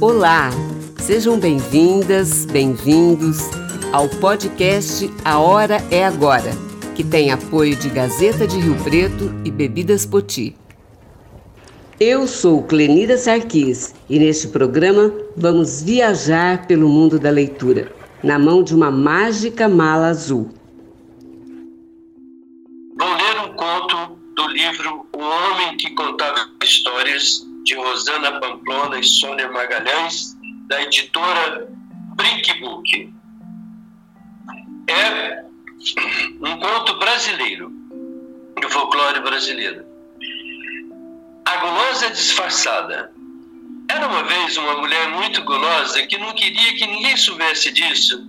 Olá, sejam bem-vindas, bem-vindos ao podcast A Hora é Agora, que tem apoio de Gazeta de Rio Preto e Bebidas Poti. Eu sou Clenida Sarquis e neste programa vamos viajar pelo mundo da leitura, na mão de uma mágica mala azul. Vou ler um conto do livro O Homem que Contava Histórias de Rosana Pamplona e Sônia Magalhães, da editora Brickbook. É um conto brasileiro, do folclore brasileiro. A gulosa disfarçada. Era uma vez uma mulher muito gulosa que não queria que ninguém soubesse disso.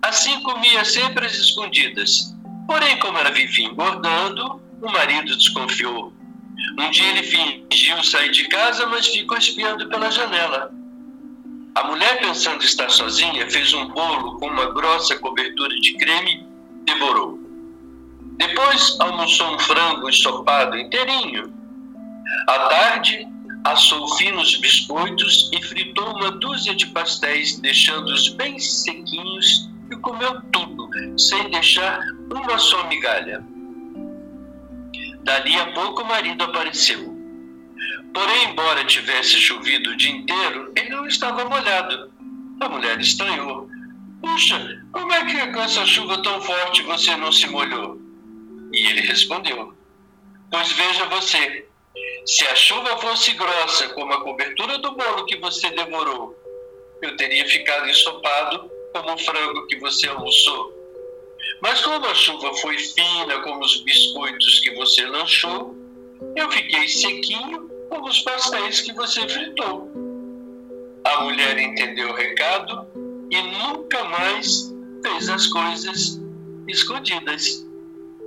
Assim comia sempre às escondidas. Porém, como ela vivia engordando, o marido desconfiou um dia ele fingiu sair de casa, mas ficou espiando pela janela. A mulher, pensando estar sozinha, fez um bolo com uma grossa cobertura de creme e devorou. Depois almoçou um frango ensopado inteirinho. À tarde, assou finos biscoitos e fritou uma dúzia de pastéis, deixando-os bem sequinhos e comeu tudo, sem deixar uma só migalha. Dali a pouco o marido apareceu. Porém, embora tivesse chovido o dia inteiro, ele não estava molhado. A mulher estranhou. Puxa, como é que com essa chuva tão forte você não se molhou? E ele respondeu: Pois veja você, se a chuva fosse grossa como a cobertura do bolo que você devorou, eu teria ficado ensopado como o frango que você almoçou. Mas como a chuva foi fina como os biscoitos que você lanchou, eu fiquei sequinho como os pastéis que você fritou. A mulher entendeu o recado e nunca mais fez as coisas escondidas.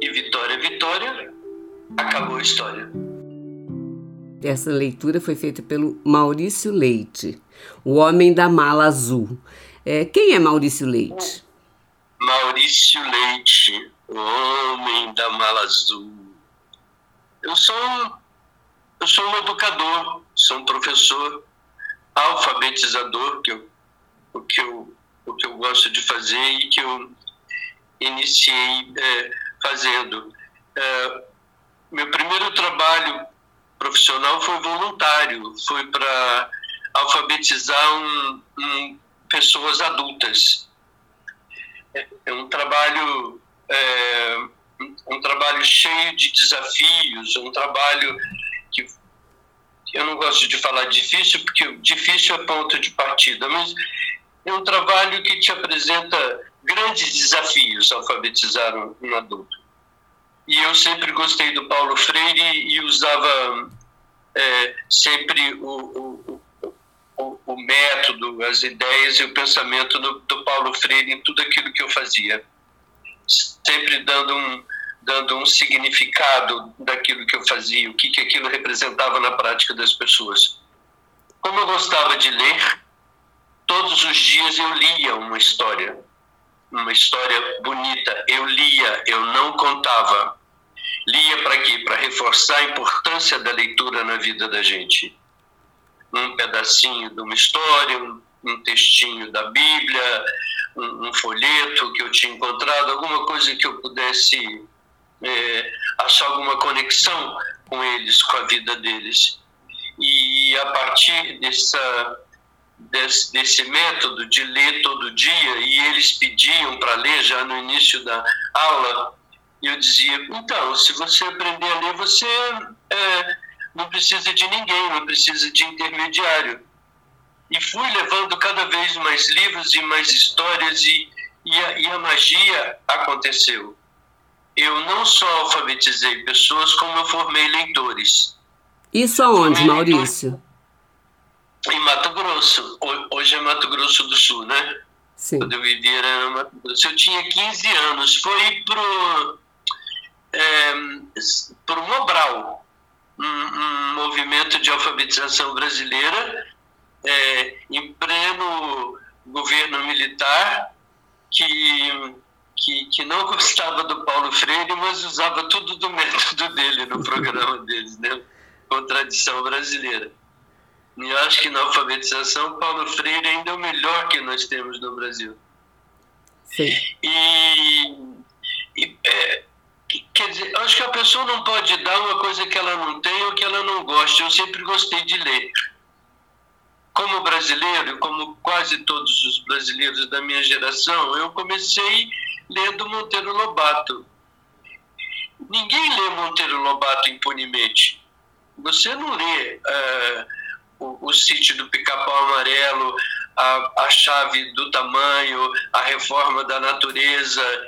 E Vitória, Vitória, acabou a história. Essa leitura foi feita pelo Maurício Leite, o homem da mala azul. É, quem é Maurício Leite? Maurício Leite, o homem da mala azul. Eu sou, eu sou um educador, sou um professor alfabetizador, que eu, o, que eu, o que eu gosto de fazer e que eu iniciei é, fazendo. É, meu primeiro trabalho profissional foi voluntário, foi para alfabetizar um, um, pessoas adultas é um trabalho é, um trabalho cheio de desafios, um trabalho que eu não gosto de falar difícil porque difícil é ponto de partida, mas é um trabalho que te apresenta grandes desafios alfabetizar um, um adulto. E eu sempre gostei do Paulo Freire e usava é, sempre o, o, o, o, método, as ideias e o pensamento do, do, Paulo Freire em tudo aquilo que eu fazia, sempre dando um, dando um significado daquilo que eu fazia, o que, que aquilo representava na prática das pessoas. Como eu gostava de ler, todos os dias eu lia uma história, uma história bonita. Eu lia, eu não contava. Lia para quê? Para reforçar a importância da leitura na vida da gente um pedacinho de uma história, um, um textinho da Bíblia, um, um, folheto que eu tinha encontrado, alguma coisa que eu pudesse é, achar alguma conexão com eles, com a vida deles. E a partir dessa, desse, desse método de ler todo dia, e eles pediam para ler já no início da aula, eu dizia: então, se você aprender a ler, você é, não precisa de ninguém, não precisa de intermediário. E fui levando cada vez mais livros e mais histórias, e, e, a, e a magia aconteceu. Eu não só alfabetizei pessoas, como eu formei leitores. Isso aonde, Maurício? Em Mato Grosso. Hoje é Mato Grosso do Sul, né? Sim. Quando eu vivia era Mato Grosso. Eu tinha 15 anos. Foi pro, é, pro Mobral, um, movimento de alfabetização brasileira é, em pleno governo militar que, que, que, não gostava do Paulo Freire, mas usava tudo do método dele no programa deles, né? Contradição brasileira. E acho que na alfabetização, Paulo Freire ainda é o melhor que nós temos no Brasil. Sim. E, e é, quer dizer, acho que a pessoa não pode dar uma coisa que ela não tem ou que ela não gosta. Eu sempre gostei de ler. Como brasileiro, como quase todos os brasileiros da minha geração, eu comecei lendo Monteiro Lobato. Ninguém lê Monteiro Lobato impunemente. Você não lê uh, o, o sítio do pica-pau amarelo, a, a chave do tamanho, a reforma da natureza,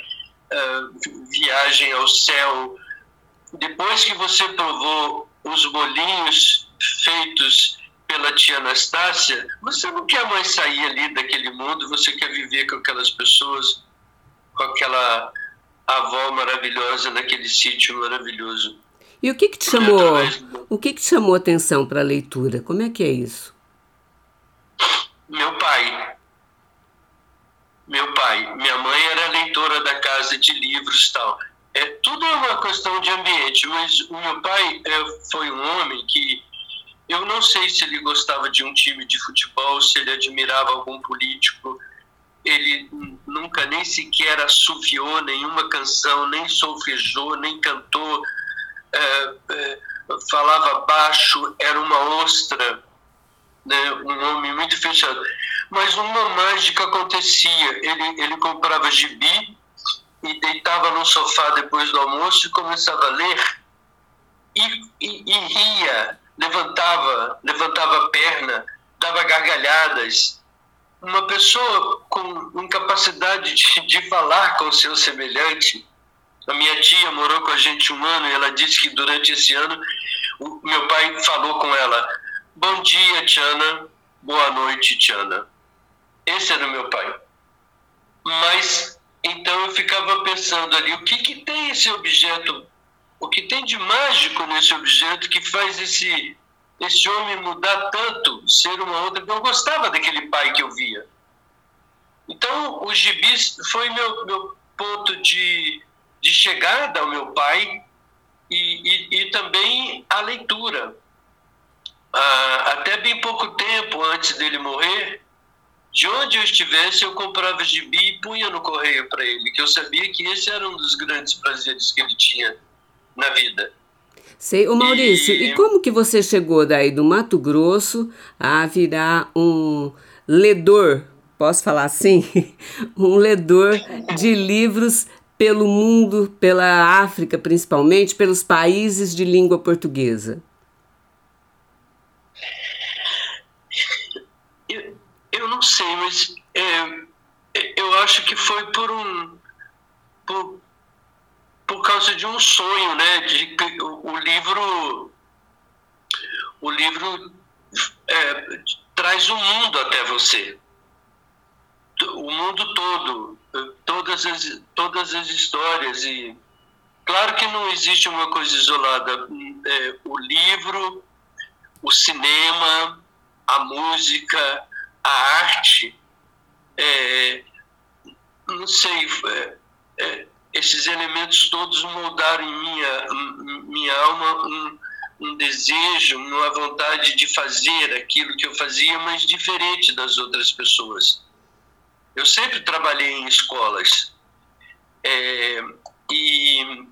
uh, viagem ao céu. Depois que você provou os bolinhos feitos pela tia Anastácia, você não quer mais sair ali daquele mundo, você quer viver com aquelas pessoas, com aquela avó maravilhosa naquele sítio maravilhoso. E o que, que te chamou, o que, que te chamou atenção para a leitura? Como é que é isso? Meu pai. Meu pai. Minha mãe era leitora da casa de livros tal. É, tudo é uma questão de ambiente, mas o meu pai é, foi um homem que eu não sei se ele gostava de um time de futebol, se ele admirava algum político. Ele nunca nem sequer assoviou nenhuma canção, nem solfejou, nem cantou é, é, falava baixo, era uma ostra, né, um homem muito fechado. Mas uma mágica acontecia. Ele, ele comprava gibi e deitava no sofá depois do almoço e começava a ler e, e, e ria, levantava, levantava a perna, dava gargalhadas. Uma pessoa com incapacidade de, de falar com seu semelhante a minha tia morou com a gente um ano e ela disse que durante esse ano o meu pai falou com ela: Bom dia, Tiana. Boa noite, Tiana. Esse era o meu pai. Mas então eu ficava pensando ali: o que, que tem esse objeto? O que tem de mágico nesse objeto que faz esse, esse homem mudar tanto, ser uma outra? Eu gostava daquele pai que eu via. Então, o gibis foi meu, meu ponto de de chegada ao meu pai e, e, e também a leitura. Ah, até bem pouco tempo antes dele morrer, de onde eu estivesse, eu comprava gibi e punha no correio para ele, que eu sabia que esse era um dos grandes prazeres que ele tinha na vida. Sei, o Maurício, e... e como que você chegou daí do Mato Grosso a virar um ledor, posso falar assim? um ledor de livros pelo mundo, pela África principalmente, pelos países de língua portuguesa? Eu, não sei, mas é, eu acho que foi por um. Por, por causa de um sonho, né? De, o, o livro. O livro é, traz o mundo até você. O mundo todo todas as, todas as histórias e claro que não existe uma coisa isolada é, o livro o cinema a música a arte é, não sei é, é esses elementos todos moldaram em minha minha alma um, um desejo uma vontade de fazer aquilo que eu fazia mas diferente das outras pessoas. Eu sempre trabalhei em escolas, é, e,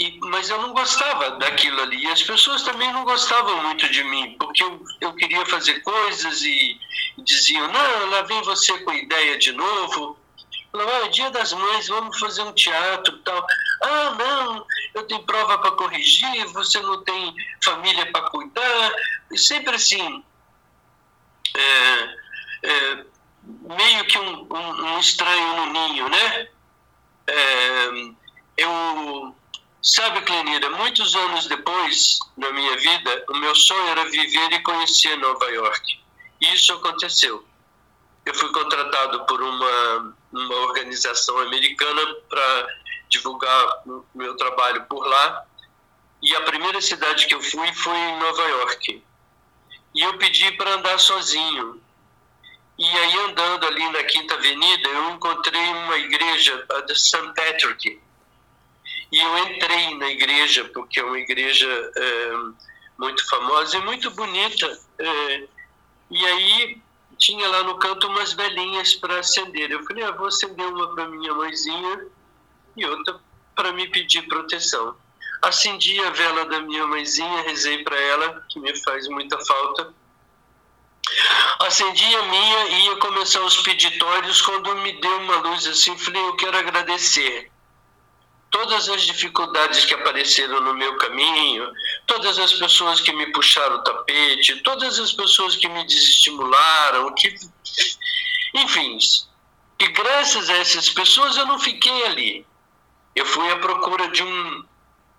e, mas eu não gostava daquilo ali. E as pessoas também não gostavam muito de mim, porque eu, eu queria fazer coisas e, e diziam: não, lá vem você com ideia de novo. Falava, ah, dia das mães, vamos fazer um teatro tal. Ah, não, eu tenho prova para corrigir, você não tem família para cuidar. E sempre assim. É, é, meio que um, um, um estranho no ninho, né? É, eu, sabe, Clenira, muitos anos depois na minha vida, o meu sonho era viver e conhecer Nova York. E isso aconteceu. Eu fui contratado por uma, uma organização americana para divulgar o meu trabalho por lá. E a primeira cidade que eu fui foi em Nova York. E eu pedi para andar sozinho, e aí, andando ali na Quinta Avenida, eu encontrei uma igreja, a de St. Patrick. E eu entrei na igreja, porque é uma igreja é, muito famosa e muito bonita. É, E aí tinha lá no canto umas velhinhas para acender. Eu falei, ah, vou acender uma para minha mãezinha e outra para me pedir proteção. Acendi a vela da minha mãezinha, rezei para ela, que me faz muita falta. Acendi a minha e ia começar os peditórios quando me deu uma luz assim, falei, eu quero agradecer todas as dificuldades que apareceram no meu caminho, todas as pessoas que me puxaram o tapete, todas as pessoas que me desestimularam, que enfim, e graças a essas pessoas eu não fiquei ali. Eu fui à procura de um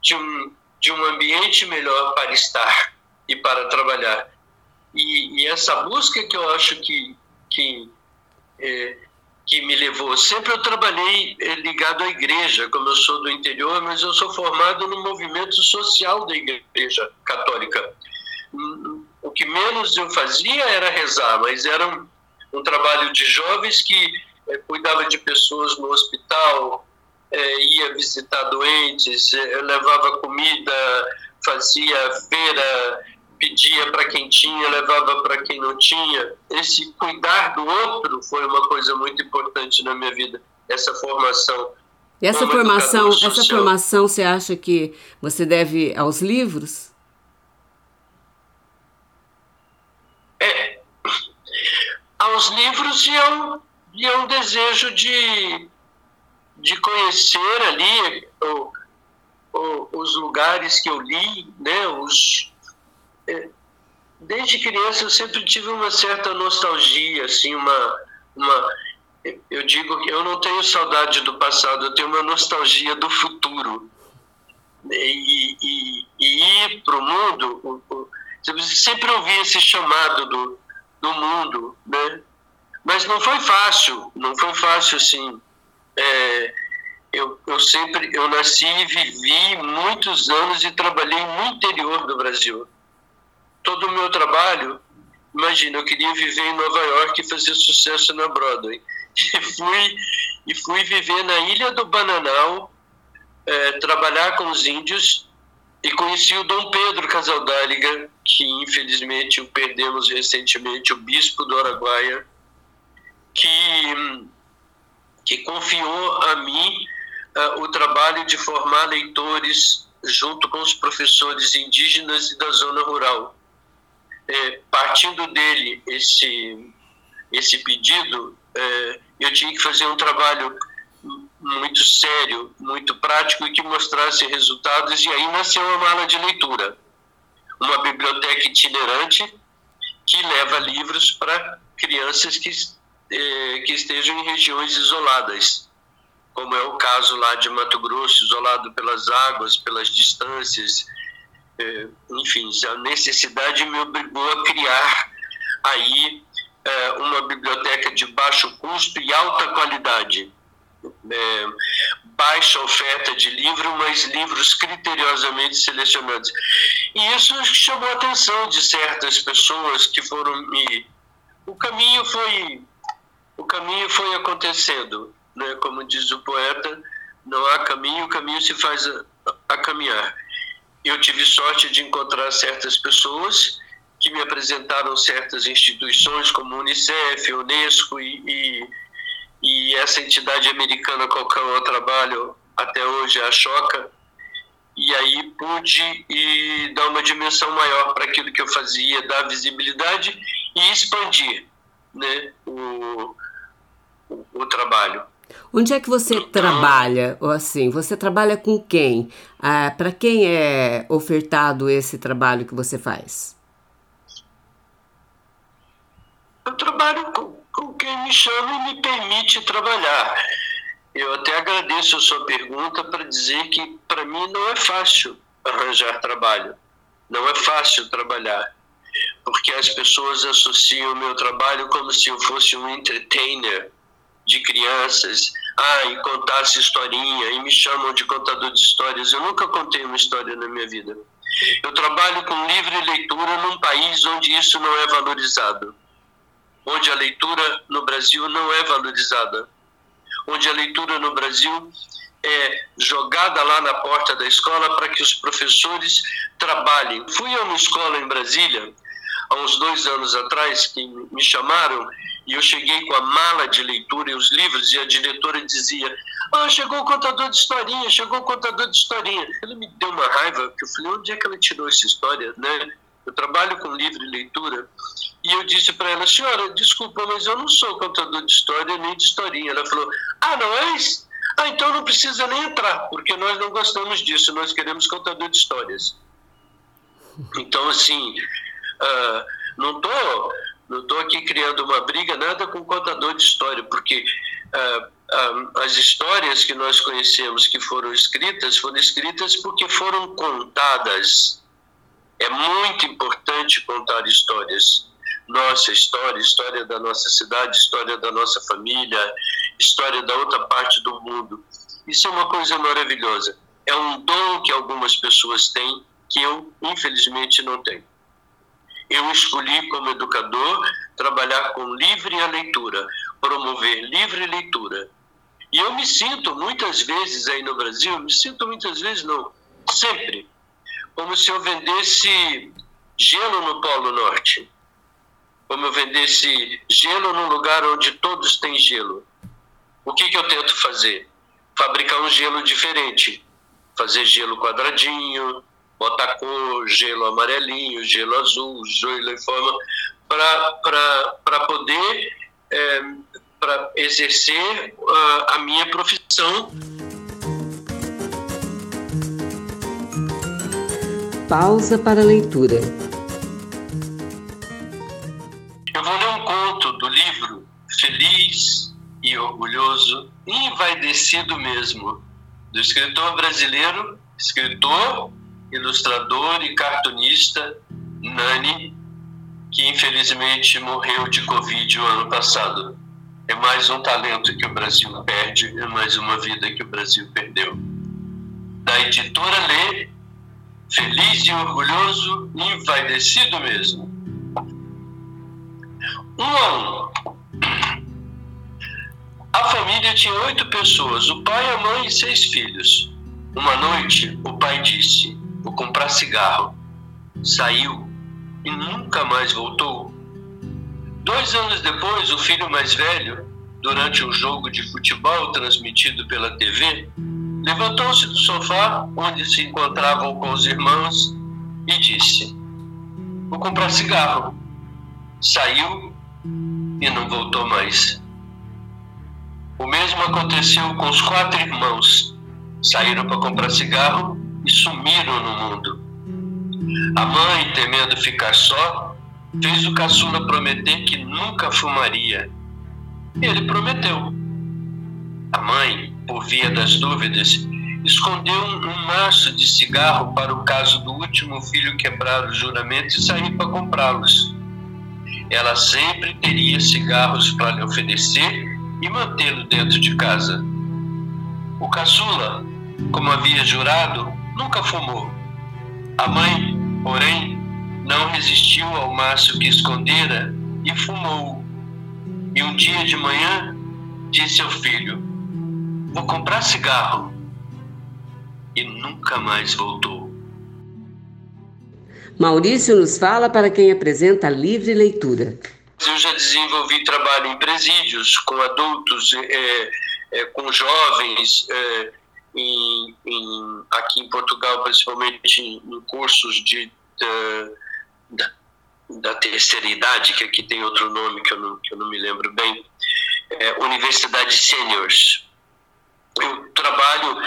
de um de um ambiente melhor para estar e para trabalhar. E, e essa busca que eu acho que que é, que me levou. Sempre eu trabalhei eh, ligado à igreja, como eu sou do interior, mas eu sou formado no movimento social da igreja católica. Hum, o que menos eu fazia era rezar, mas era um, um trabalho de jovens que é, cuidava de pessoas no hospital, é, ia visitar doentes, é, levava comida, fazia feira, pedia para quem tinha, levava para quem não tinha. Esse cuidar do outro foi uma coisa muito importante na minha vida, essa formação. E essa formação, essa formação você acha que você deve aos livros? É, aos livros e ao, e ao desejo de, de conhecer ali o, o, os lugares que eu li, né, os, desde criança eu sempre tive uma certa nostalgia, assim, uma, uma eu digo que eu não tenho saudade do passado, eu tenho uma nostalgia do futuro. E, e, e ir para o mundo, sempre ouvi esse chamado do, do mundo, né? Mas não foi fácil, não foi fácil assim. É, eu, eu sempre, eu nasci e vivi muitos anos e trabalhei no interior do Brasil todo o meu trabalho, imagina, eu queria viver em Nova York e fazer sucesso na Broadway. E fui, e fui viver na Ilha do Bananal, é, trabalhar com os índios, e conheci o Dom Pedro Casaldáliga, que infelizmente o perdemos recentemente, o bispo do Araguaia, que, que confiou a mim uh, o trabalho de formar leitores junto com os professores indígenas e da zona rural é, partindo dele esse, esse pedido, é, eu tinha que fazer um trabalho muito sério, muito prático e que mostrasse resultados, e aí nasceu a mala de leitura, uma biblioteca itinerante que leva livros para crianças que, é, que estejam em regiões isoladas, como é o caso lá de Mato Grosso, isolado pelas águas, pelas distâncias, é, enfim, a necessidade me obrigou a criar aí é, uma biblioteca de baixo custo e alta qualidade. É, baixa oferta de livro, mas livros criteriosamente selecionados. E isso chamou a atenção de certas pessoas que foram me. O caminho foi, o caminho foi acontecendo, né? Como diz o poeta, não há caminho, o caminho se faz a, a caminhar eu tive sorte de encontrar certas pessoas que me apresentaram certas instituições como Unicef, Unesco e, e, e essa entidade americana com qual eu trabalho até hoje, a Choca, e aí pude e dar uma dimensão maior para aquilo que eu fazia, dar visibilidade e expandir né, o, o, o trabalho. Onde é que você trabalha? Ou assim, você trabalha com quem? Ah, Para quem é ofertado esse trabalho que você faz? Eu trabalho com, com quem me chama e me permite trabalhar. Eu até agradeço a sua pergunta para dizer que para mim não é fácil arranjar trabalho. Não é fácil trabalhar. Porque as pessoas associam o meu trabalho como se eu fosse um entertainer de crianças, ah, e contasse historinha, e me chamam de contador de histórias. Eu nunca contei uma história na minha vida. Eu trabalho com livre leitura num país onde isso não é valorizado. Onde a leitura no Brasil não é valorizada. Onde a leitura no Brasil é jogada lá na porta da escola para que os professores trabalhem. Fui a uma escola em Brasília há uns dois anos atrás, que me chamaram e eu cheguei com a mala de leitura e os livros, e a diretora dizia: Ah, chegou o contador de historinha, chegou o contador de historinha. Ele me deu uma raiva, porque eu falei: onde é que ela tirou essa história, né? Eu trabalho com livre leitura. E eu disse para ela: Senhora, desculpa, mas eu não sou contador de história nem de historinha. Ela falou: Ah, não és? Ah, então não precisa nem entrar, porque nós não gostamos disso, nós queremos contador de histórias. Então, assim, uh, não estou não tô aqui criando uma briga nada com contador de história, porque uh, uh, as histórias que nós conhecemos que foram escritas foram escritas porque foram contadas. É muito importante contar histórias. Nossa história, história da nossa cidade, história da nossa família, história da outra parte do mundo. Isso é uma coisa maravilhosa. É um dom que algumas pessoas têm que eu, infelizmente, não tenho. Eu escolhi, como educador, trabalhar com livre a leitura, promover livre leitura. E eu me sinto muitas vezes aí no Brasil, me sinto muitas vezes não, sempre, como se eu vendesse gelo no Polo Norte, como eu vendesse gelo num lugar onde todos têm gelo. O que, que eu tento fazer? Fabricar um gelo diferente, fazer gelo quadradinho, botar cor, gelo amarelinho, gelo azul, gelo em forma, para poder é, para exercer uh, a minha profissão. Pausa para a leitura. Eu vou ler um conto do livro Feliz e Orgulhoso, envaidecido mesmo, do escritor brasileiro, escritor ilustrador e cartunista Nani, que infelizmente morreu de Covid o ano passado. É mais um talento que o Brasil perde, é mais uma vida que o Brasil perdeu. Da editora Lê, feliz e orgulhoso, envaidecido mesmo. Um a um. A família tinha oito pessoas, o pai, a mãe e seis filhos. Uma noite, o pai disse: Vou comprar cigarro. Saiu e nunca mais voltou. Dois anos depois, o filho mais velho, durante um jogo de futebol transmitido pela TV, levantou-se do sofá onde se encontravam com os irmãos e disse: Vou comprar cigarro. Saiu e não voltou mais. O mesmo aconteceu com os quatro irmãos. Saíram para comprar cigarro e sumiram no mundo. A mãe, temendo ficar só, fez o caçula prometer que nunca fumaria. Ele prometeu. A mãe, por via das dúvidas, escondeu um, maço de cigarro para o caso do último filho quebrar o juramento e sair para comprá-los. Ela sempre teria cigarros para lhe oferecer e mantê-lo dentro de casa. O caçula, como havia jurado, nunca fumou. A mãe, porém, não resistiu ao maço que escondera e fumou. E um dia de manhã disse ao filho: Vou comprar cigarro. E nunca mais voltou. Maurício nos fala para quem apresenta livre leitura. Eu já desenvolvi trabalho em presídios com adultos, é, é, com jovens, é, em, em, aqui em Portugal, principalmente em, cursos de, de, da, da, terceira idade, que aqui tem outro nome que eu não, que eu não me lembro bem, é, Universidade Seniors. Eu trabalho,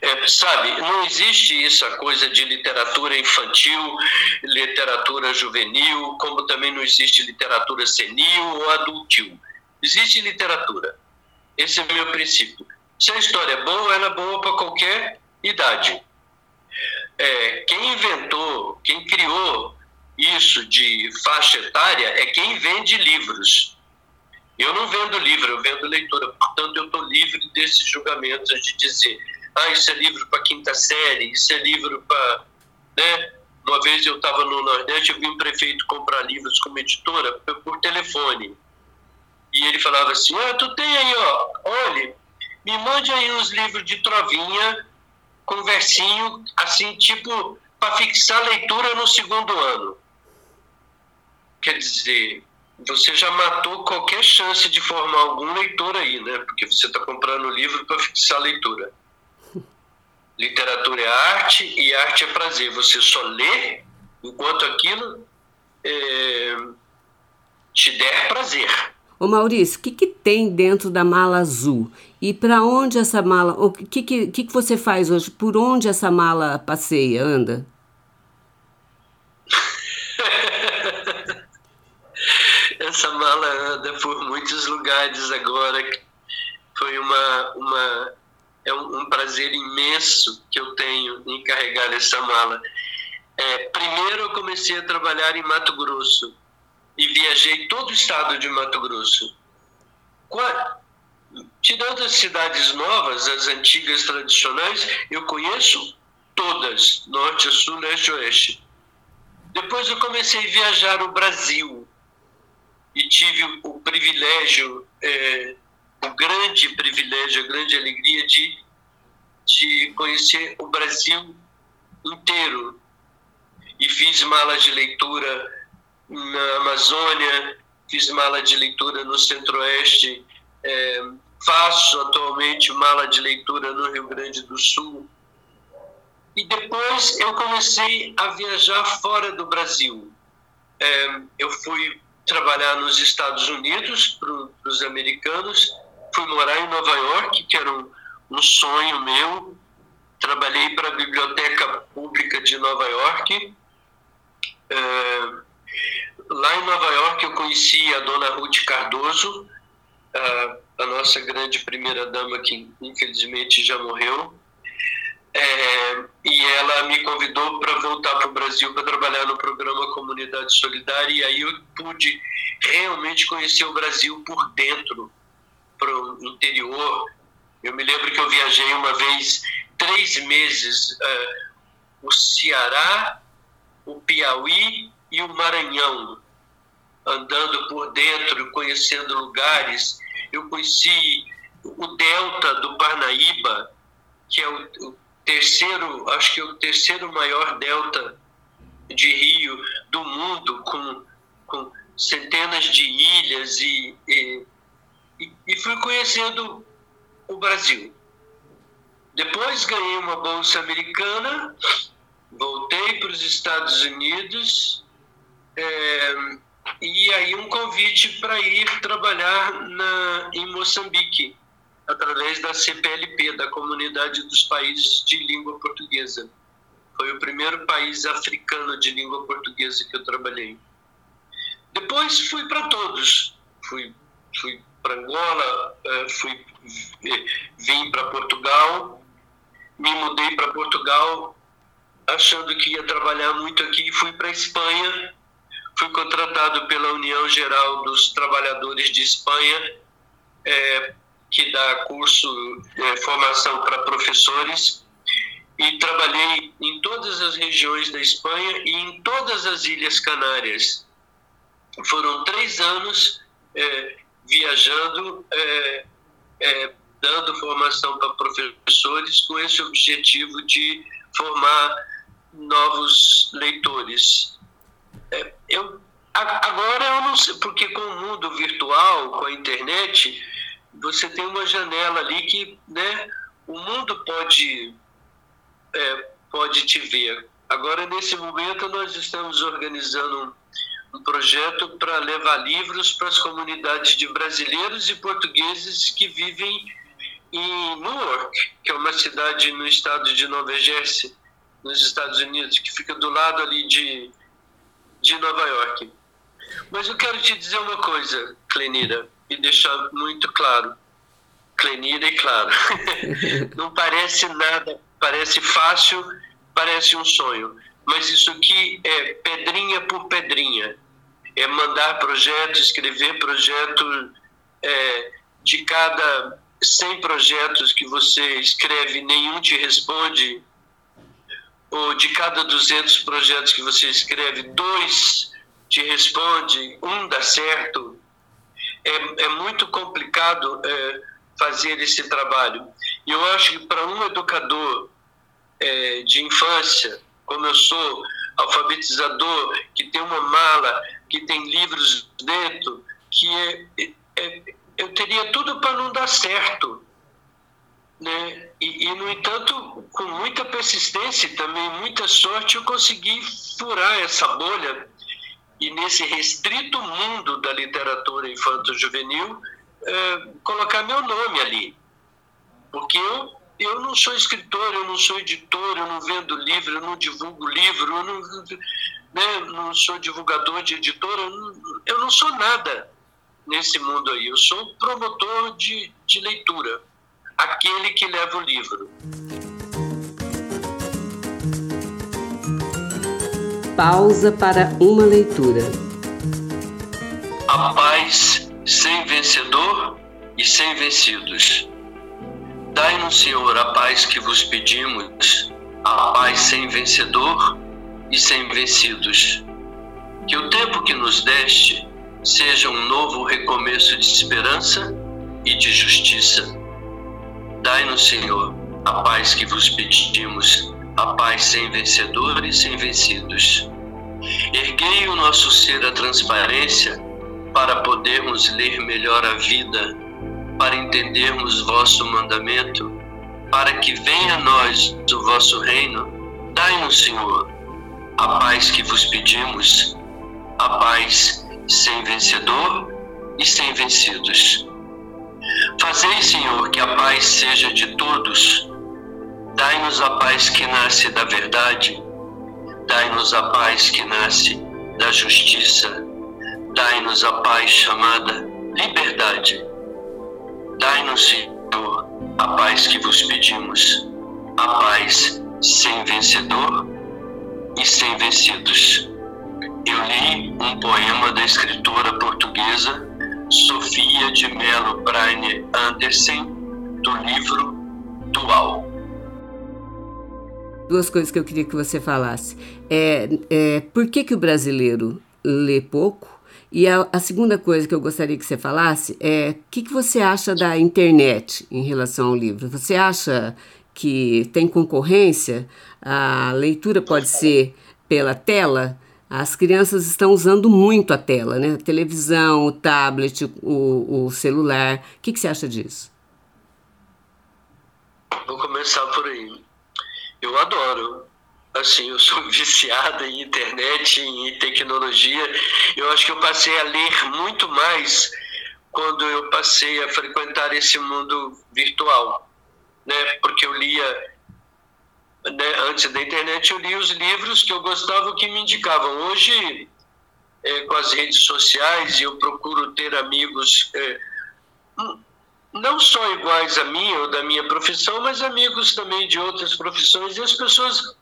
é, sabe, não existe essa coisa de literatura infantil, literatura juvenil, como também não existe literatura senil ou adultil. Existe literatura. Esse é o meu princípio. Se a história é boa, ela é boa para qualquer idade. É, quem inventou, quem criou isso de faixa etária é quem vende livros. Eu não vendo livro, eu vendo leitura. Portanto, eu estou livre desses julgamentos de dizer, ah, isso é livro para quinta série, isso é livro para. Né? Uma vez eu estava no Nordeste, eu vi um prefeito comprar livros como editora por telefone. E ele falava assim: Ah, tu tem aí, ó, olha, me mande aí uns livros de trovinha, com versinho, assim, tipo, para fixar a leitura no segundo ano. quer dizer, você já matou qualquer chance de formar algum leitor aí, né? Porque você está comprando livro para fixar a leitura. Literatura é arte e arte é prazer. Você só lê enquanto aquilo é, te der prazer. Ô Maurício, o que, que tem dentro da mala azul? E para onde essa mala. O que, que, que, que você faz hoje? Por onde essa mala passeia, anda? essa mala anda por muitos lugares agora. Foi uma, uma é um, um prazer imenso que eu tenho em carregar essa mala. É, primeiro eu comecei a trabalhar em Mato Grosso e viajei todo o estado de Mato Grosso. Tirando as cidades novas, as antigas tradicionais, eu conheço todas, norte, sul, leste oeste. Depois eu comecei a viajar o Brasil e tive o privilégio, é, o grande privilégio, a grande alegria de, de conhecer o Brasil inteiro. E fiz malas de leitura na Amazônia, fiz mala de leitura no Centro-Oeste, é, faço atualmente mala de leitura no Rio Grande do Sul. E depois eu comecei a viajar fora do Brasil. É, eu fui trabalhar nos Estados Unidos para os americanos, fui morar em Nova York, que era um, um sonho meu. Trabalhei para a Biblioteca Pública de Nova York. É, lá em Nova York eu conheci a dona Ruth Cardoso, a, a nossa grande primeira-dama que infelizmente já morreu. É, e ela me convidou para voltar para o Brasil para trabalhar no programa Comunidade Solidária e aí eu pude realmente conhecer o Brasil por dentro, para o interior. Eu me lembro que eu viajei uma vez três meses é, o Ceará, o Piauí e o Maranhão, andando por dentro, conhecendo lugares. Eu conheci o delta do Parnaíba, que é o, o terceiro, acho que é o terceiro maior delta de rio do mundo, com, com centenas de ilhas e, e, e fui conhecendo o Brasil. Depois ganhei uma bolsa americana, voltei para os Estados Unidos é, e aí um convite para ir trabalhar na, em Moçambique através da CPLP, da Comunidade dos Países de Língua Portuguesa. Foi o primeiro país africano de língua portuguesa que eu trabalhei. Depois fui para todos. Fui, fui para Angola, eh, fui, vim para Portugal, me mudei para Portugal achando que ia trabalhar muito aqui fui para Espanha. Fui contratado pela União Geral dos Trabalhadores de Espanha é, que dá curso, é, formação para professores, e trabalhei em todas as regiões da Espanha e em todas as Ilhas Canárias. Foram três anos é, viajando, é, é dando formação para professores com esse objetivo de formar novos leitores. Eu, agora eu não sei, porque com o mundo virtual, com a internet, você tem uma janela ali que né, o mundo pode, é, pode te ver. Agora, nesse momento, nós estamos organizando um, um projeto para levar livros para as comunidades de brasileiros e portugueses que vivem em Newark, que é uma cidade no estado de Nova Jersey, nos Estados Unidos, que fica do lado ali de, de Nova York. Mas eu quero te dizer uma coisa, Clenira e deixar muito claro, clenida e claro. Não parece nada, parece fácil, parece um sonho, mas isso aqui é pedrinha por pedrinha. É mandar projeto, escrever projeto é, de cada 100 projetos que você escreve, nenhum te responde, ou de cada 200 projetos que você escreve, dois te responde, um dá certo, é, é muito complicado é, fazer esse trabalho. E eu acho que para um educador é, de infância, como eu sou, alfabetizador, que tem uma mala, que tem livros dentro, que é, é, eu teria tudo para não dar certo. Né? E, e, no entanto, com muita persistência e também muita sorte, eu consegui furar essa bolha e nesse restrito mundo da literatura infanto-juvenil, é, colocar meu nome ali. Porque eu, eu não sou escritor, eu não sou editor, eu não vendo livro, eu não divulgo livro, eu não, né, não sou divulgador de editora, eu não, eu não sou nada nesse mundo aí. Eu sou promotor de, de leitura, aquele que leva o livro. Pausa para uma leitura. A paz sem vencedor e sem vencidos. Dai-nos, Senhor, a paz que vos pedimos, a paz sem vencedor e sem vencidos. Que o tempo que nos deste seja um novo recomeço de esperança e de justiça. Dai-nos, Senhor, a paz que vos pedimos, a paz sem vencedor e sem vencidos. Erguei o nosso ser à transparência para podermos ler melhor a vida, para entendermos vosso mandamento, para que venha a nós o vosso reino. Dai-nos, Senhor, a paz que vos pedimos, a paz sem vencedor e sem vencidos. Fazei, Senhor, que a paz seja de todos. Dai-nos a paz que nasce da verdade. Dai-nos a paz que nasce da justiça. Dai-nos a paz chamada liberdade. Dai-nos, Senhor, a paz que vos pedimos, a paz sem vencedor e sem vencidos eu li um poema da escritora portuguesa Sofia de Mello Braine Andersen, do livro Dual. Duas coisas que eu queria que você falasse. É, é, por que, que o brasileiro lê pouco? E a, a, segunda coisa que eu gostaria que você falasse é o que, que você acha da internet em relação ao livro? Você acha que tem concorrência? A leitura pode ser pela tela? As crianças estão usando muito a tela, né? A televisão, o tablet, o, o celular. O que, que você acha disso? Vou começar por aí. Eu adoro. Assim, eu sou viciada em internet, em tecnologia. Eu acho que eu passei a ler muito mais quando eu passei a frequentar esse mundo virtual, né? Porque eu lia né, antes da internet, eu li os livros que eu gostava que me indicavam. Hoje, é, com as redes sociais, eu procuro ter amigos é, não só iguais a mim ou da minha profissão, mas amigos também de outras profissões. E as pessoas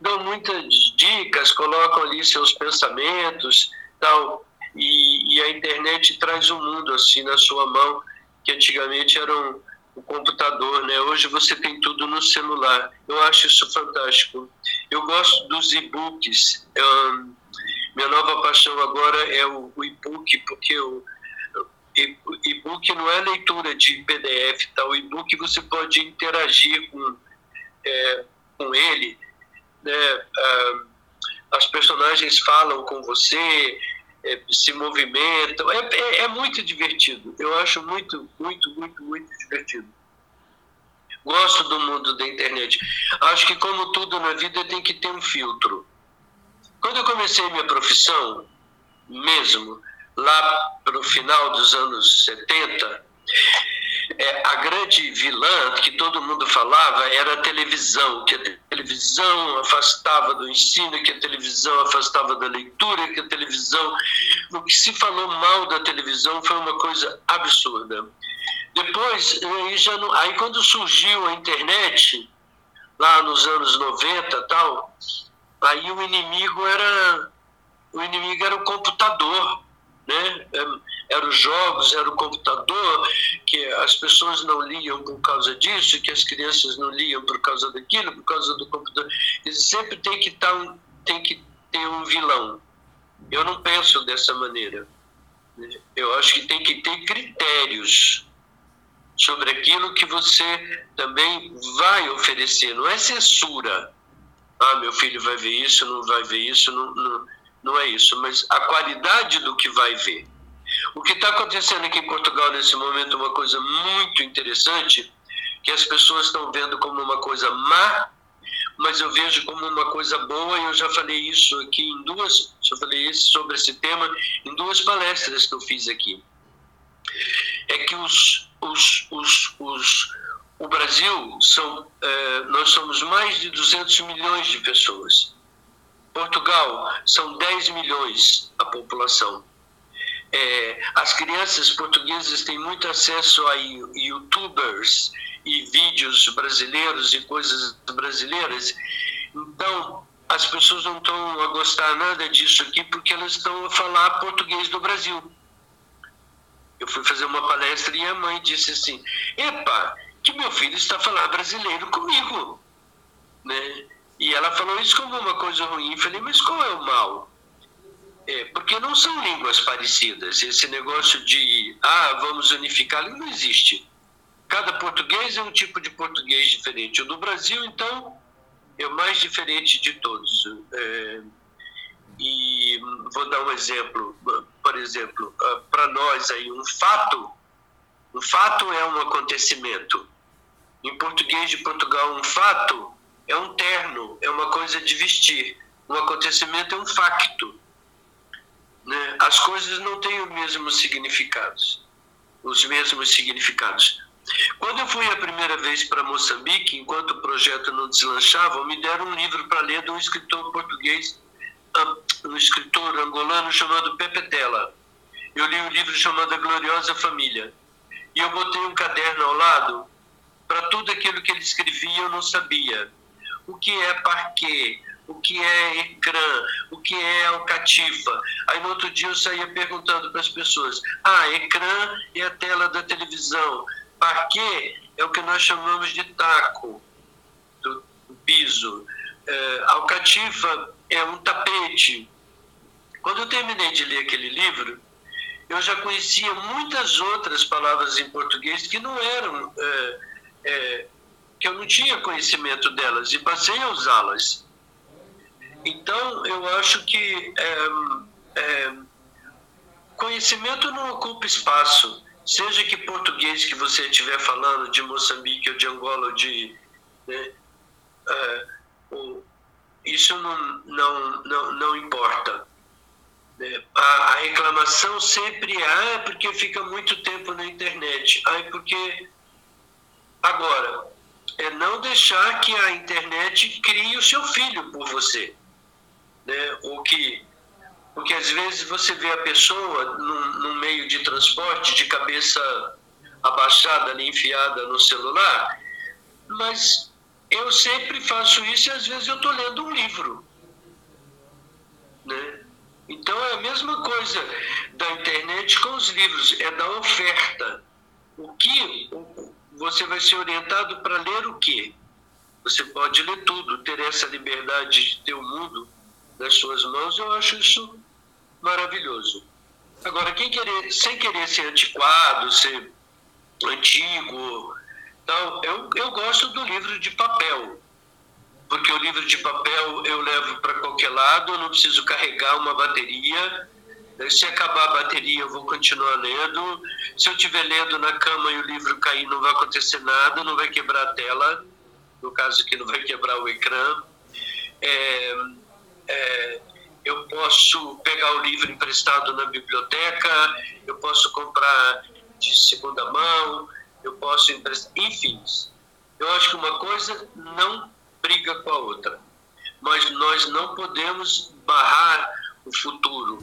dão muitas dicas, colocam ali seus pensamentos, tal. E, e a internet traz o um mundo assim na sua mão, que antigamente eram o computador, né? Hoje você tem tudo no celular. Eu acho isso fantástico. Eu gosto dos e-books. Minha nova paixão agora é o, o e-book, porque o e-book não é leitura de PDF, tá? O e-book você pode interagir com, é, com ele, né? As personagens falam com você, é, se movimentam. É, é, é, muito divertido. Eu acho muito, muito, muito, muito divertido. Gosto do mundo da internet. Acho que, como tudo na vida, tem que ter um filtro. Quando eu comecei minha profissão, mesmo, lá para o final dos anos 70, é, a grande vilã que todo mundo falava era a televisão, que a televisão afastava do ensino, que a televisão afastava da leitura, que a televisão. O que se falou mal da televisão foi uma coisa absurda. Depois, aí, já não, aí quando surgiu a internet, lá nos anos 90 tal, aí o inimigo era o inimigo era o computador, né? eram os jogos, era o computador, que as pessoas não liam por causa disso, que as crianças não liam por causa daquilo, por causa do computador. E sempre tem que, tá um, tem que ter um vilão. Eu não penso dessa maneira. Eu acho que tem que ter critérios sobre aquilo que você também vai oferecer. Não é censura, ah, meu filho vai ver isso, não vai ver isso, não, não, não é isso, mas a qualidade do que vai ver. O que está acontecendo aqui em Portugal nesse momento é uma coisa muito interessante, que as pessoas estão vendo como uma coisa má, mas eu vejo como uma coisa boa, e eu já falei isso aqui em duas, já falei isso sobre esse tema em duas palestras que eu fiz aqui. É que os, os, os, os o Brasil são, é, nós somos mais de 200 milhões de pessoas. Portugal são 10 milhões a população. É, as crianças portuguesas têm muito acesso a youtubers e vídeos brasileiros e coisas brasileiras. Então, as pessoas não estão a gostar nada disso aqui porque elas estão a falar português do Brasil. Eu fui fazer uma palestra e a mãe disse assim: Epa, que meu filho está falando brasileiro comigo. Né? E ela falou isso como uma coisa ruim. Eu falei, mas qual é o mal? É, porque não são línguas parecidas. Esse negócio de, ah, vamos unificar, não existe. Cada português é um tipo de português diferente. O do Brasil, então, é o mais diferente de todos. É, e vou dar um exemplo. Por exemplo, ah, para nós aí, um fato, um fato é um acontecimento. Em português de Portugal, um fato é um terno, é uma coisa de vestir. Um acontecimento é um facto. Né? As coisas não têm os mesmos significados. Os mesmos significados. Quando eu fui a primeira vez para Moçambique, enquanto o projeto não deslanchava, me deram um livro para ler de um escritor português, ah, um escritor angolano chamado Pepe Tela. Eu li um livro chamado A Gloriosa Família. E eu botei um caderno ao lado para tudo aquilo que ele escrevia eu não sabia. O que é parquet, o que é ecrã, o que é alcatifa. Aí no outro dia eu saía perguntando para as pessoas: ah, ecrã é a tela da televisão, parquet é o que nós chamamos de taco do, piso, é, alcatifa é um tapete. Quando eu terminei de ler aquele livro, eu já conhecia muitas outras palavras em português que não eram. É, é, que eu não tinha conhecimento delas e passei a usá-las. Então, eu acho que é, é, conhecimento não ocupa espaço. Seja que português que você estiver falando, de Moçambique ou de Angola, ou de. Né, é, isso não, não, não, não importa. É, a, a, reclamação sempre é ah, porque fica muito tempo na internet. Ah, porque Agora, é não deixar que a internet crie o seu filho por você. Né? O que, porque às vezes você vê a pessoa num meio de transporte de cabeça abaixada, ali, enfiada no celular, mas eu sempre faço isso e às vezes eu estou lendo um livro. Né? Então é a mesma coisa da internet com os livros, é da oferta. O que, você vai ser orientado para ler o quê? Você pode ler tudo, ter essa liberdade de ter o mundo nas suas mãos, eu acho isso maravilhoso. Agora, quem querer, sem querer ser antiquado, ser antigo, então, eu, eu gosto do livro de papel, porque o livro de papel eu levo para qualquer lado, eu não preciso carregar uma bateria, se acabar a bateria, eu vou continuar lendo. Se eu estiver lendo na cama e o livro cair, não vai acontecer nada, não vai quebrar a tela. No caso aqui, não vai quebrar o ecrã. É, é, eu posso pegar o livro emprestado na biblioteca, eu posso comprar de segunda mão, eu posso emprestar. Enfim, eu acho que uma coisa não briga com a outra. Mas nós não podemos barrar o futuro.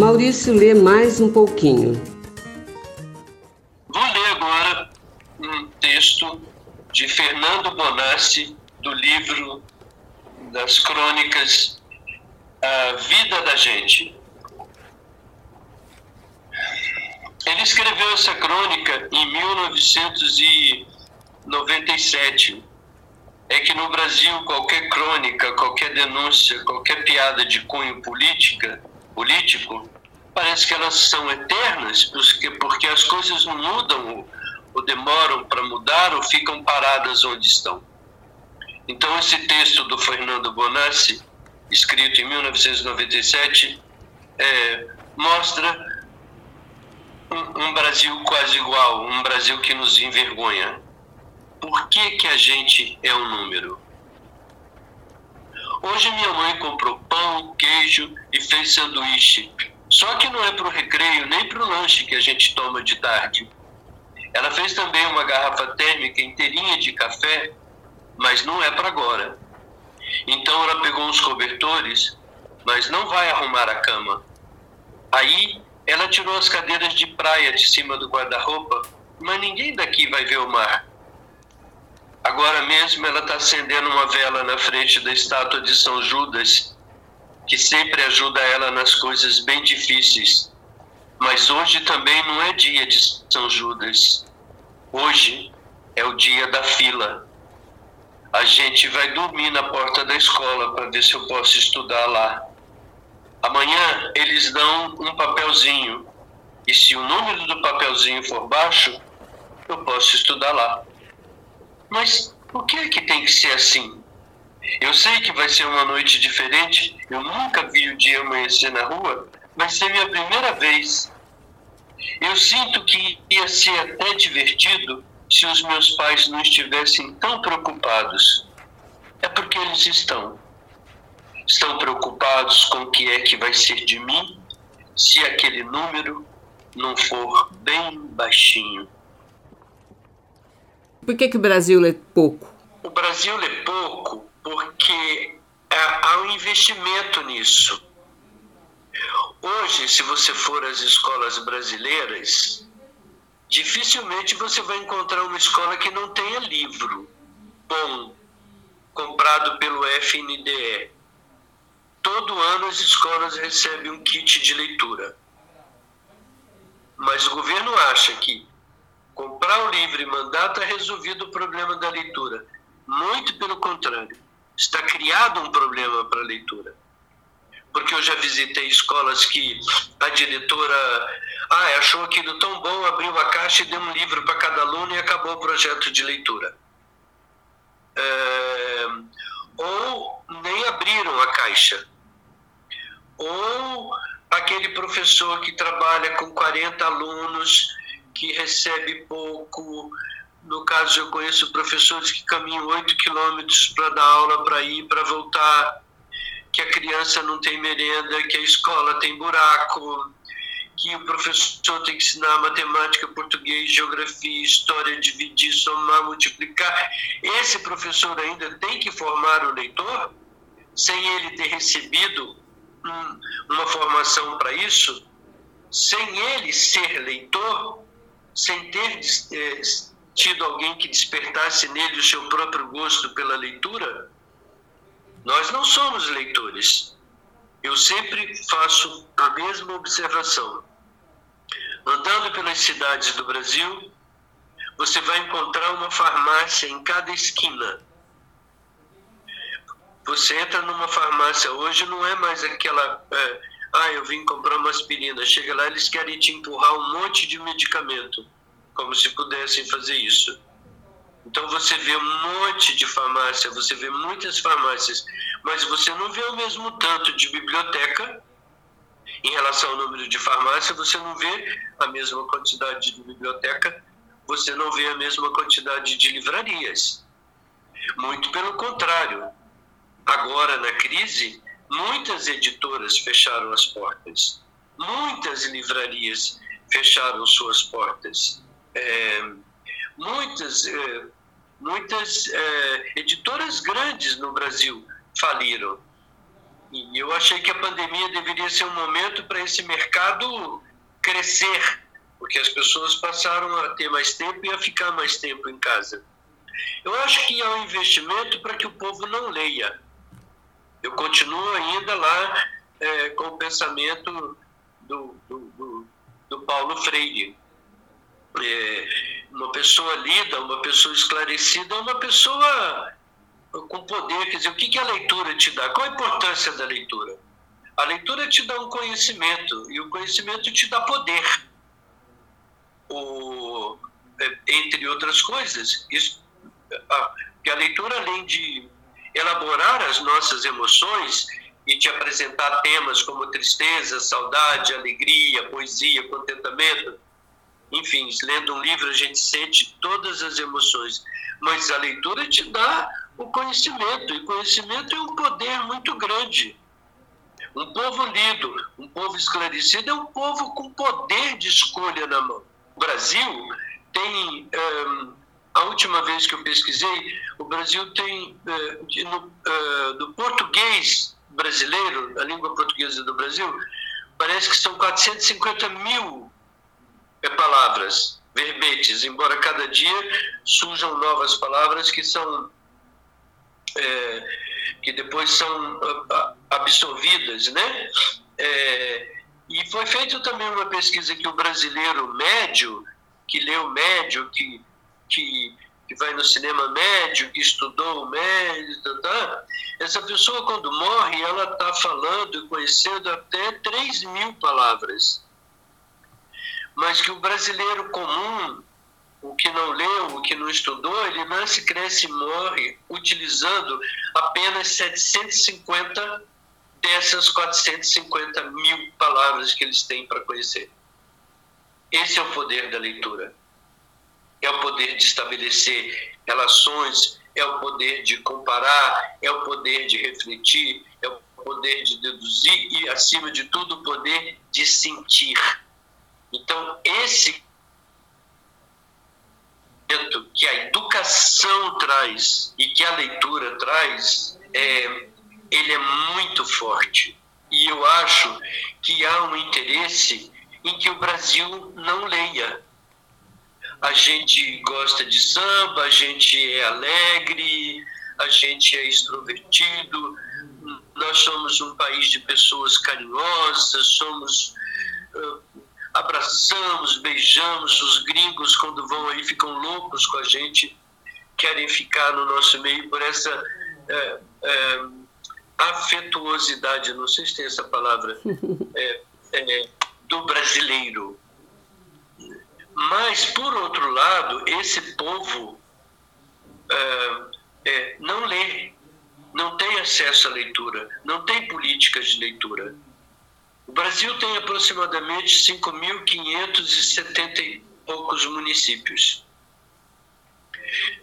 Maurício lê mais um pouquinho. Vou ler agora um texto de Fernando Bonassi, do livro das crônicas A Vida da Gente. Ele escreveu essa crônica em 1997. É que no Brasil qualquer crônica, qualquer denúncia, qualquer piada de cunho política político, parece que elas são eternas, porque, porque as coisas não mudam ou demoram para mudar, ou ficam paradas onde estão. Então, esse texto do Fernando Bonassi, escrito em 1997, é, mostra um, um Brasil quase igual, um Brasil que nos envergonha. Por que, que a gente é um número? Hoje minha mãe comprou pão, queijo e fez sanduíche. Só que não é para o recreio nem para o lanche que a gente toma de tarde. Ela fez também uma garrafa térmica inteirinha de café, mas não é para agora. Então ela pegou uns cobertores, mas não vai arrumar a cama. Aí ela tirou as cadeiras de praia de cima do guarda-roupa, mas ninguém daqui vai ver o mar. Agora mesmo ela está acendendo uma vela na frente da estátua de São Judas, que sempre ajuda ela nas coisas bem difíceis. Mas hoje também não é dia de São Judas. Hoje é o dia da fila. A gente vai dormir na porta da escola para ver se eu posso estudar lá. Amanhã eles dão um papelzinho. E se o número do papelzinho for baixo, eu posso estudar lá. Mas por que é que tem que ser assim? Eu sei que vai ser uma noite diferente, eu nunca vi o dia amanhecer na rua, vai ser minha primeira vez. Eu sinto que ia ser até divertido se os meus pais não estivessem tão preocupados. É porque eles estão. Estão preocupados com o que é que vai ser de mim se aquele número não for bem baixinho. Por que, que o Brasil lê pouco? O Brasil lê pouco porque há um investimento nisso. Hoje, se você for às escolas brasileiras, dificilmente você vai encontrar uma escola que não tenha livro bom comprado pelo FNDE. Todo ano as escolas recebem um kit de leitura. Mas o governo acha que comprar o livro e mandar está resolvido o problema da leitura. Muito pelo contrário, está criado um problema para a leitura. Porque eu já visitei escolas que a diretora ah, achou aquilo tão bom, abriu a caixa e deu um livro para cada aluno e acabou o projeto de leitura. É, ou nem abriram a caixa. Ou aquele professor que trabalha com 40 alunos que recebe pouco. No caso, eu conheço professores que caminham 8 quilômetros para dar aula, para ir, para voltar, que a criança não tem merenda, que a escola tem buraco, que o professor tem que ensinar matemática, português, geografia, história, dividir, somar, multiplicar. Esse professor ainda tem que formar o leitor, sem ele ter recebido um, uma formação para isso, sem ele ser leitor, sem ter é, tido alguém que despertasse nele o seu próprio gosto pela leitura, nós não somos leitores. Eu sempre faço a mesma observação. Andando pelas cidades do Brasil, você vai encontrar uma farmácia em cada esquina. Você entra numa farmácia hoje, não é mais aquela. É, ah, eu vim comprar uma aspirina. Chega lá, eles querem te empurrar um monte de medicamento, como se pudessem fazer isso. Então você vê um monte de farmácia, você vê muitas farmácias, mas você não vê o mesmo tanto de biblioteca. Em relação ao número de farmácia, você não vê a mesma quantidade de biblioteca, você não vê a mesma quantidade de livrarias. Muito pelo contrário. Agora, na crise, muitas editoras fecharam as portas, muitas livrarias fecharam suas portas, é, muitas, é, muitas é, editoras grandes no Brasil faliram. E eu achei que a pandemia deveria ser um momento para esse mercado crescer, porque as pessoas passaram a ter mais tempo e a ficar mais tempo em casa. Eu acho que é um investimento para que o povo não leia eu continuo ainda lá é, com o pensamento do, do, do, do Paulo Freire. É, uma pessoa lida, uma pessoa esclarecida, uma pessoa com poder. Quer dizer, o que, que a leitura te dá? Qual a importância da leitura? A leitura te dá um conhecimento e o conhecimento te dá poder. O, é, entre outras coisas, isso, a, que a leitura, além de elaborar as nossas emoções e te apresentar temas como tristeza, saudade, alegria, poesia, contentamento, enfim, lendo um livro a gente sente todas as emoções, mas a leitura te dá o conhecimento, e conhecimento é um poder muito grande. Um povo lido, um povo esclarecido é um povo com poder de escolha na mão. O Brasil tem, um, a última vez que eu pesquisei, o Brasil tem, uh, no, uh, do português brasileiro, a língua portuguesa do Brasil, parece que são 450 mil é, palavras, verbetes, embora cada dia surjam novas palavras que são que depois são absorvidas, né? E foi feita também uma pesquisa que o brasileiro médio, que leu médio, que, que, que vai no cinema médio, que estudou médio, tá, tá, essa pessoa quando morre, ela está falando e conhecendo até 3 mil palavras. Mas que o brasileiro comum, o que não leu, o que não estudou, ele nasce, cresce e morre utilizando apenas 750 dessas 450 mil palavras que eles têm para conhecer. Esse é o poder da leitura. É o poder de estabelecer relações, é o poder de comparar, é o poder de refletir, é o poder de deduzir e, acima de tudo, o poder de sentir. Então, esse que a educação traz e que a leitura traz, é, ele é muito forte. E eu acho que há um interesse em que o Brasil não leia. A gente gosta de samba, a gente é alegre, a gente é extrovertido, nós somos um país de pessoas carinhosas, somos uh, abraçamos, beijamos. Os gringos quando vão aí ficam loucos com a gente, querem ficar no nosso meio por essa é, é, afetuosidade, não sei se tem essa palavra, é, é, do brasileiro. Mas, por outro lado, esse povo é, é, não lê, não tem acesso à leitura, não tem políticas de leitura. O Brasil tem aproximadamente 5.570 e poucos municípios.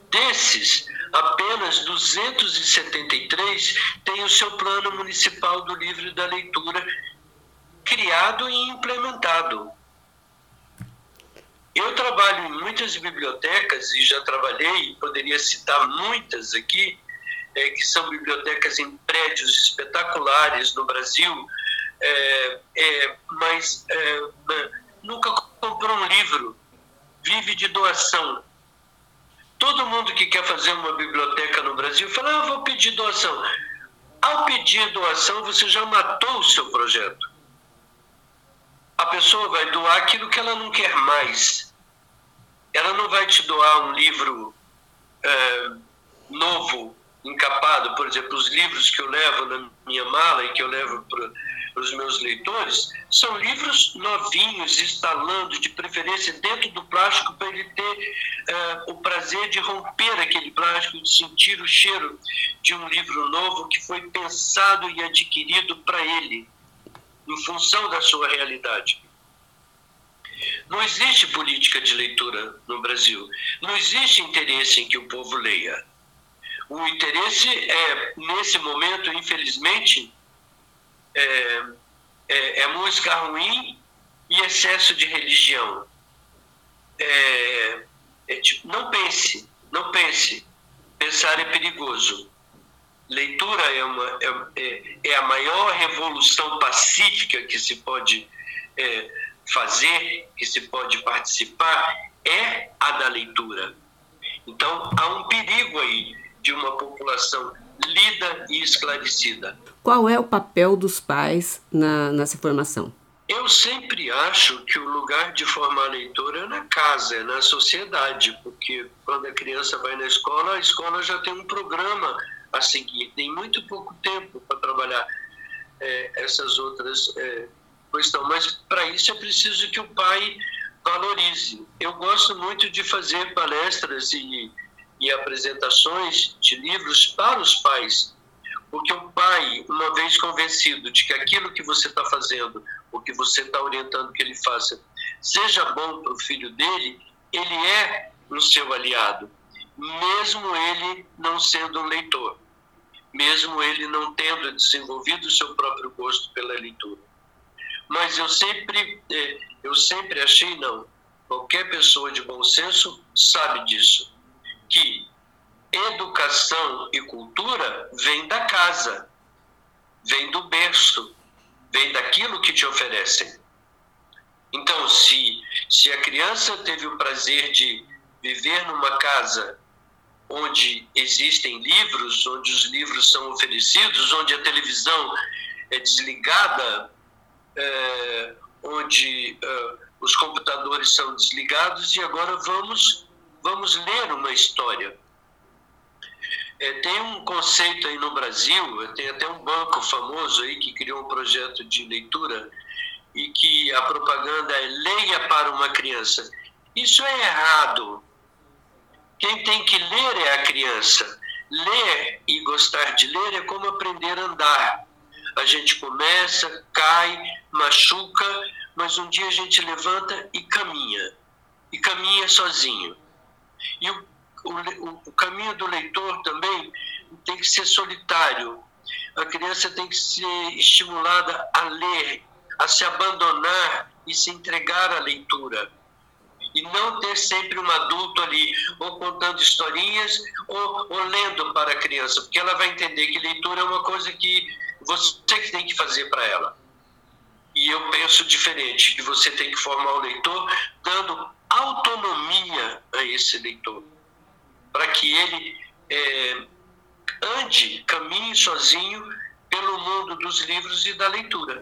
Desses, apenas 273 têm o seu plano municipal do livro da leitura criado e implementado. Eu trabalho em muitas bibliotecas e já trabalhei, poderia citar muitas aqui, é, que são bibliotecas em prédios espetaculares no Brasil, é, é, mas é, nunca comprou um livro, vive de doação. Todo mundo que quer fazer uma biblioteca no Brasil fala: ah, vou pedir doação. Ao pedir doação, você já matou o seu projeto. A pessoa vai doar aquilo que ela não quer mais. Ela não vai te doar um livro é, novo, encapado, por exemplo, os livros que eu levo na minha mala e que eu levo para os meus leitores, são livros novinhos, instalando, de preferência dentro do plástico, para ele ter uh, o prazer de romper aquele plástico, de sentir o cheiro de um livro novo que foi pensado e adquirido para ele, em função da sua realidade. Não existe política de leitura no Brasil. Não existe interesse em que o povo leia. O interesse é, nesse momento, infelizmente, é, é, é música ruim e excesso de religião. É, é tipo, não pense, não pense. Pensar é perigoso. Leitura é, uma, é, é, é a maior revolução pacífica que se pode é, fazer, que se pode participar, é a da leitura. Então, há um perigo aí de uma população lida e esclarecida. Qual é o papel dos pais na, nessa formação? Eu sempre acho que o lugar de formar leitor é na casa, é na sociedade, porque quando a criança vai na escola, a escola já tem um programa a seguir, tem muito pouco tempo para trabalhar é, essas outras é, questões. Mas para isso é preciso que o pai valorize. Eu gosto muito de fazer palestras e, e apresentações de livros para os pais, porque o pai, uma vez convencido de que aquilo que você está fazendo, o que você está orientando que ele faça, seja bom para o filho dele, ele é um seu aliado, mesmo ele não sendo um leitor, mesmo ele não tendo desenvolvido o seu próprio gosto pela leitura. Mas eu sempre, é, eu sempre achei não. Qualquer pessoa de bom senso sabe disso, que educação e cultura vem da casa, vem do berço, vem daquilo que te oferecem. Então, se, se a criança teve o prazer de viver numa casa onde existem livros, onde os livros são oferecidos, onde a televisão é desligada, é, onde é, os computadores são desligados, e agora vamos, vamos ler uma história. É, tem um conceito aí no Brasil, tem até um banco famoso aí que criou um projeto de leitura e que a propaganda é leia para uma criança. Isso é errado. Quem tem que ler é a criança. Ler e gostar de ler é como aprender a andar. A gente começa, cai, machuca, mas um dia a gente levanta e caminha. E caminha sozinho. E o o, o caminho do leitor também tem que ser solitário. A criança tem que ser estimulada a ler, a se abandonar e se entregar à leitura. E não ter sempre um adulto ali, ou contando historinhas, ou, ou lendo para a criança, porque ela vai entender que leitura é uma coisa que você que tem que fazer para ela. E eu penso diferente, que você tem que formar o leitor dando autonomia a esse leitor para que ele é, ande, caminhe sozinho pelo mundo dos livros e da leitura.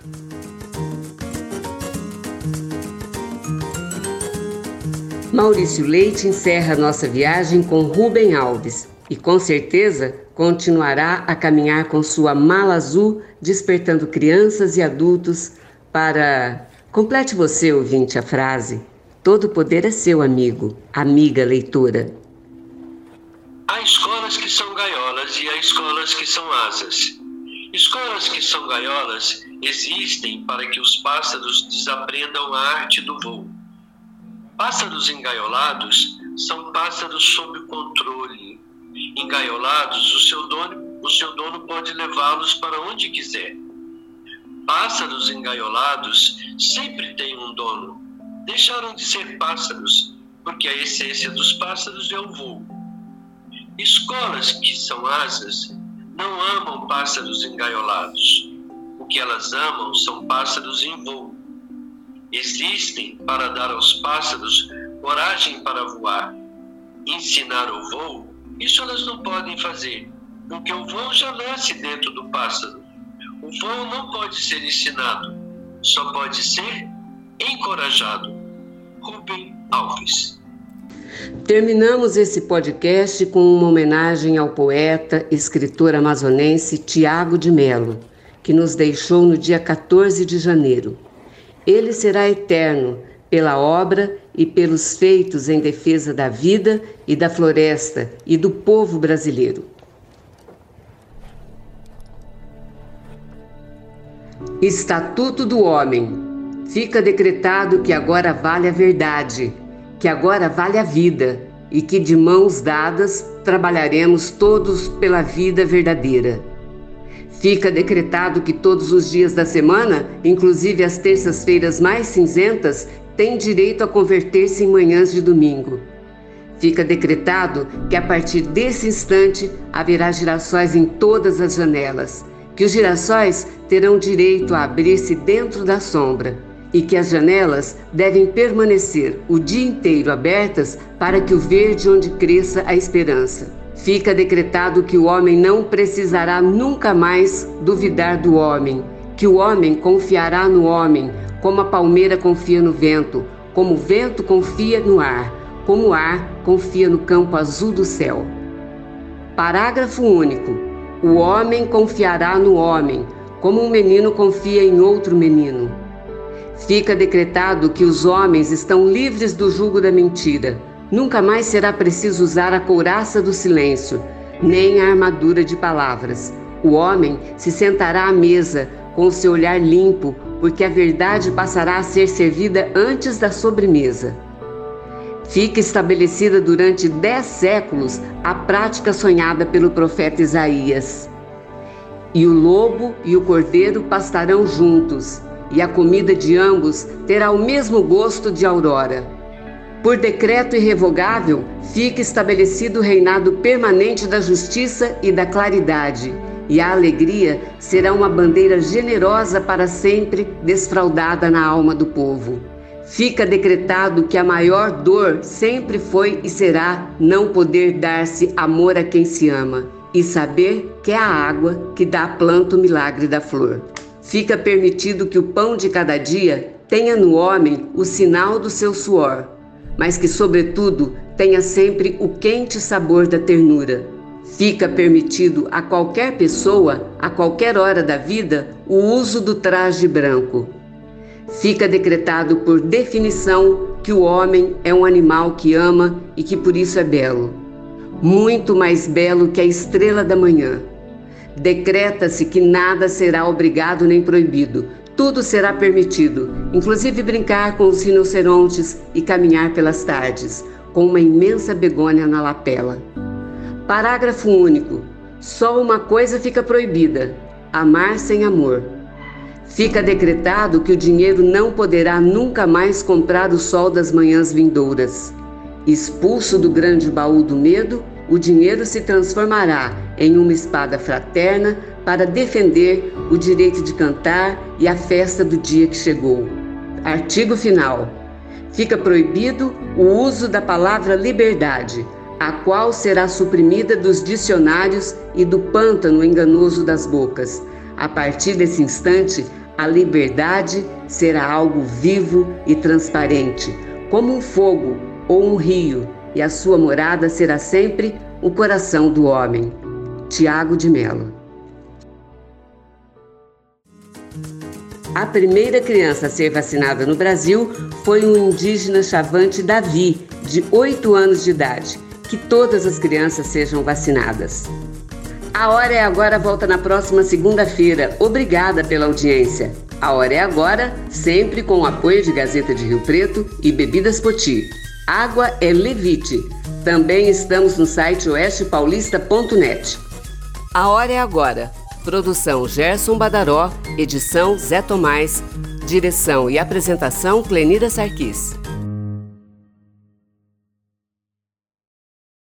Maurício Leite encerra nossa viagem com Rubem Alves e com certeza continuará a caminhar com sua mala azul, despertando crianças e adultos para. Complete você, ouvinte, a frase: Todo poder é seu, amigo, amiga leitora. Há escolas que são gaiolas e há escolas que são asas. Escolas que são gaiolas existem para que os pássaros desaprendam a arte do voo. Pássaros engaiolados são pássaros sob controle. Engaiolados, o seu dono, o seu dono pode levá-los para onde quiser. Pássaros engaiolados sempre têm um dono. Deixaram de ser pássaros, porque a essência dos pássaros é o voo. Escolas que são asas não amam pássaros engaiolados. O que elas amam são pássaros em voo. Existem para dar aos pássaros coragem para voar. Ensinar o voo, isso elas não podem fazer, porque o voo já nasce dentro do pássaro. O voo não pode ser ensinado, só pode ser encorajado. Rubem Alves Terminamos esse podcast com uma homenagem ao poeta, escritor amazonense Tiago de Melo, que nos deixou no dia 14 de janeiro. Ele será eterno pela obra e pelos feitos em defesa da vida e da floresta e do povo brasileiro. Estatuto do Homem. Fica decretado que agora vale a verdade que agora vale a vida e que de mãos dadas trabalharemos todos pela vida verdadeira. Fica decretado que todos os dias da semana, inclusive as terças-feiras mais cinzentas, têm direito a converter-se em manhãs de domingo. Fica decretado que a partir desse instante haverá girassóis em todas as janelas, que os girassóis terão direito a abrir-se dentro da sombra e que as janelas devem permanecer o dia inteiro abertas para que o verde onde cresça a esperança. Fica decretado que o homem não precisará nunca mais duvidar do homem, que o homem confiará no homem, como a palmeira confia no vento, como o vento confia no ar, como o ar confia no campo azul do céu. Parágrafo único. O homem confiará no homem, como um menino confia em outro menino Fica decretado que os homens estão livres do jugo da mentira. Nunca mais será preciso usar a couraça do silêncio, nem a armadura de palavras. O homem se sentará à mesa com o seu olhar limpo, porque a verdade passará a ser servida antes da sobremesa. Fica estabelecida durante dez séculos a prática sonhada pelo profeta Isaías. E o lobo e o cordeiro pastarão juntos, e a comida de ambos terá o mesmo gosto de aurora. Por decreto irrevogável, fica estabelecido o reinado permanente da justiça e da claridade, e a alegria será uma bandeira generosa para sempre desfraldada na alma do povo. Fica decretado que a maior dor sempre foi e será não poder dar-se amor a quem se ama e saber que é a água que dá à planta o milagre da flor. Fica permitido que o pão de cada dia tenha no homem o sinal do seu suor, mas que, sobretudo, tenha sempre o quente sabor da ternura. Fica permitido a qualquer pessoa, a qualquer hora da vida, o uso do traje branco. Fica decretado por definição que o homem é um animal que ama e que por isso é belo. Muito mais belo que a estrela da manhã. Decreta-se que nada será obrigado nem proibido, tudo será permitido, inclusive brincar com os rinocerontes e caminhar pelas tardes, com uma imensa begônia na lapela. Parágrafo único. Só uma coisa fica proibida: amar sem amor. Fica decretado que o dinheiro não poderá nunca mais comprar o sol das manhãs vindouras. Expulso do grande baú do medo, o dinheiro se transformará em uma espada fraterna para defender o direito de cantar e a festa do dia que chegou. Artigo final. Fica proibido o uso da palavra liberdade, a qual será suprimida dos dicionários e do pântano enganoso das bocas. A partir desse instante, a liberdade será algo vivo e transparente, como um fogo ou um rio, e a sua morada será sempre o coração do homem. Tiago de Mello. A primeira criança a ser vacinada no Brasil foi um indígena chavante Davi, de 8 anos de idade. Que todas as crianças sejam vacinadas. A Hora é Agora volta na próxima segunda-feira. Obrigada pela audiência. A Hora é Agora, sempre com o apoio de Gazeta de Rio Preto e Bebidas Poti. Água é Levite. Também estamos no site oestepaulista.net. A Hora é Agora. Produção Gerson Badaró, edição Zé Tomás, direção e apresentação Clenira Sarquis.